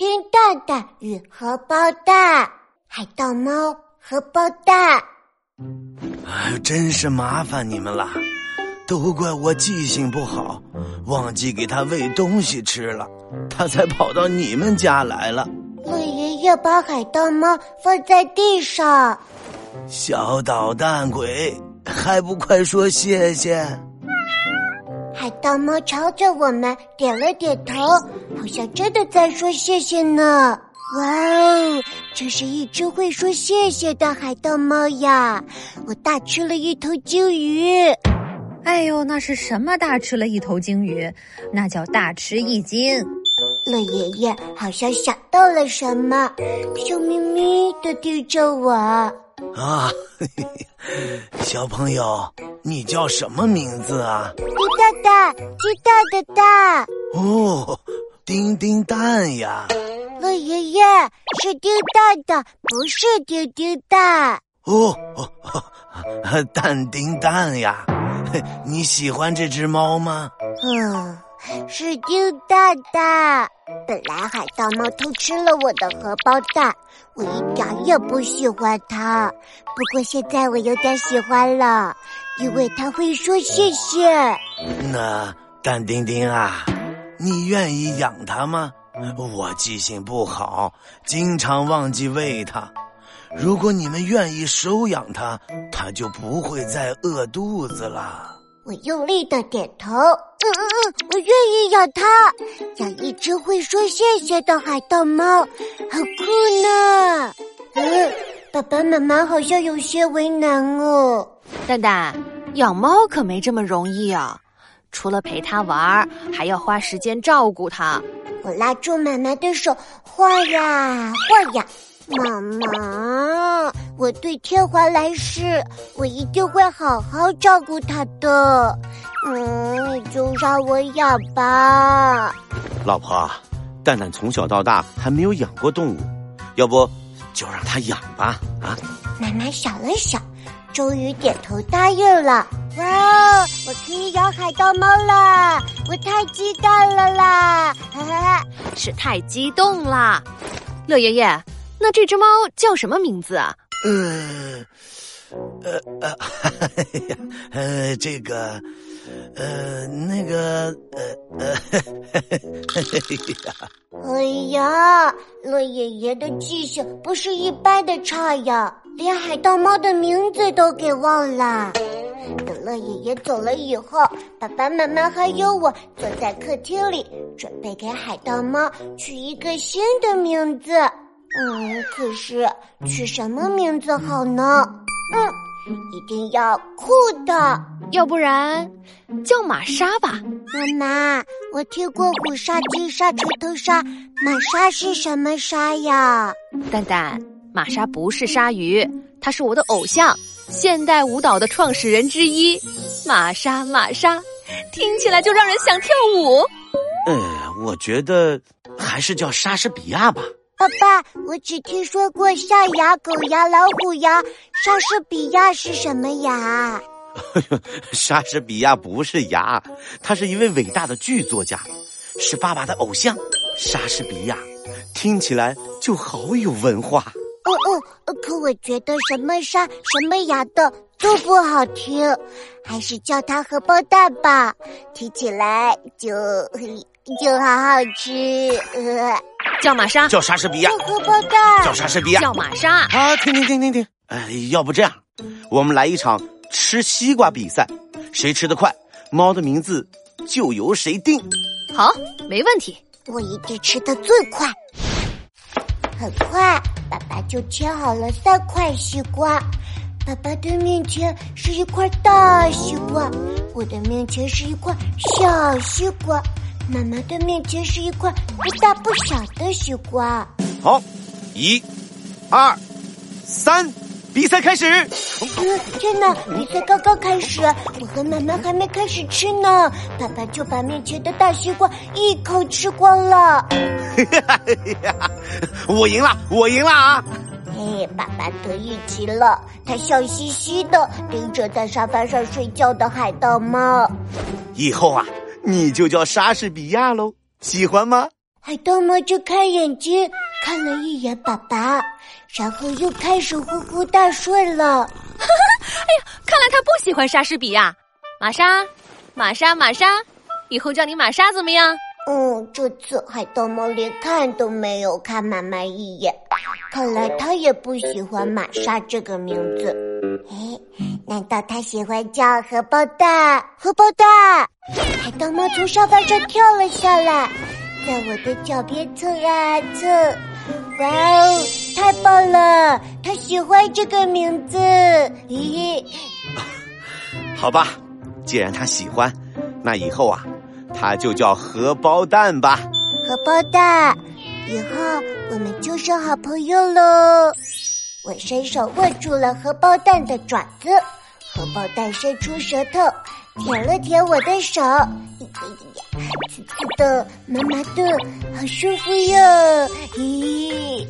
丁蛋蛋与荷包蛋，海盗猫荷包蛋。哎，真是麻烦你们了，都怪我记性不好，忘记给它喂东西吃了，它才跑到你们家来了。鳄爷爷把海盗猫放在地上，小捣蛋鬼，还不快说谢谢！海盗猫朝着我们点了点头，好像真的在说谢谢呢。哇哦，这是一只会说谢谢的海盗猫呀！我大吃了一头鲸鱼。哎呦，那是什么？大吃了一头鲸鱼，那叫大吃一惊。乐爷爷好像想到了什么，笑眯眯的盯着我。啊，小朋友，你叫什么名字啊？鸡蛋蛋，鸡蛋的蛋。哦，丁丁蛋呀。乐爷爷是丁蛋的，不是丁丁蛋。哦，蛋丁蛋呀，你喜欢这只猫吗？嗯。是丁蛋蛋。本来海盗猫偷吃了我的荷包蛋，我一点也不喜欢它。不过现在我有点喜欢了，因为它会说谢谢。那蛋丁丁啊，你愿意养它吗？我记性不好，经常忘记喂它。如果你们愿意收养它，它就不会再饿肚子了。我用力的点头，嗯嗯嗯，我愿意养它，养一只会说谢谢的海盗猫，好酷呢。嗯，爸爸妈妈好像有些为难哦。蛋蛋，养猫可没这么容易啊，除了陪他玩，还要花时间照顾他。我拉住妈妈的手，晃呀晃呀。妈妈，我对天华来世，我一定会好好照顾他的。嗯，你就让我养吧。老婆，蛋蛋从小到大还没有养过动物，要不就让他养吧？啊！妈妈想了想，终于点头答应了。哇，我可以养海盗猫了！我太激动了啦！哈哈，是太激动啦！乐爷爷。那这只猫叫什么名字啊？呃，呃呃，呃，这个，呃，那个，呃呃，哎呀，乐爷爷的记性不是一般的差呀，连海盗猫的名字都给忘了。等乐爷爷走了以后，爸爸妈妈还有我坐在客厅里，准备给海盗猫取一个新的名字。嗯，可是取什么名字好呢？嗯，一定要酷的，要不然叫玛莎吧。妈妈，我听过虎鲨、金鲨、锤头鲨，玛莎是什么鲨呀？蛋蛋，玛莎不是鲨鱼，它是我的偶像，现代舞蹈的创始人之一。玛莎，玛莎，听起来就让人想跳舞。呃，我觉得还是叫莎士比亚吧。爸爸，我只听说过象牙、狗牙、老虎牙，莎士比亚是什么牙？莎士比亚不是牙，他是一位伟大的剧作家，是爸爸的偶像。莎士比亚听起来就好有文化。哦哦，可我觉得什么沙、什么牙的都不好听，还是叫它荷包蛋吧，听起来就就好好吃。呃叫玛莎，叫莎士比亚，叫荷包蛋，叫莎士比亚，叫玛莎啊！停停停停停！哎，要不这样，我们来一场吃西瓜比赛，谁吃得快，猫的名字就由谁定。好，没问题，我一定吃的最快。很快，爸爸就切好了三块西瓜。爸爸的面前是一块大西瓜，我的面前是一块小西瓜。妈妈的面前是一块不大不小的西瓜。好，一、二、三，比赛开始。天哪，比赛刚刚开始，我和妈妈还没开始吃呢，爸爸就把面前的大西瓜一口吃光了。我赢了，我赢了啊！嘿，爸爸得意极了，他笑嘻嘻的盯着在沙发上睡觉的海盗猫。以后啊。你就叫莎士比亚喽，喜欢吗？海盗猫睁开眼睛看了一眼爸爸，然后又开始呼呼大睡了。哎呀，看来他不喜欢莎士比亚。玛莎，玛莎，玛莎，以后叫你玛莎怎么样？嗯，这次海盗猫连看都没有看妈妈一眼，看来他也不喜欢玛莎这个名字。哎，难道他喜欢叫荷包蛋？荷包蛋！海盗猫从沙发上跳了下来，在我的脚边蹭啊蹭。哇哦，太棒了！他喜欢这个名字。咦，好吧，既然他喜欢，那以后啊。他就叫荷包蛋吧，荷包蛋，以后我们就是好朋友喽。我伸手握住了荷包蛋的爪子，荷包蛋伸出舌头舔了舔我的手，呀呀，刺刺的，麻麻的，好舒服哟！咦。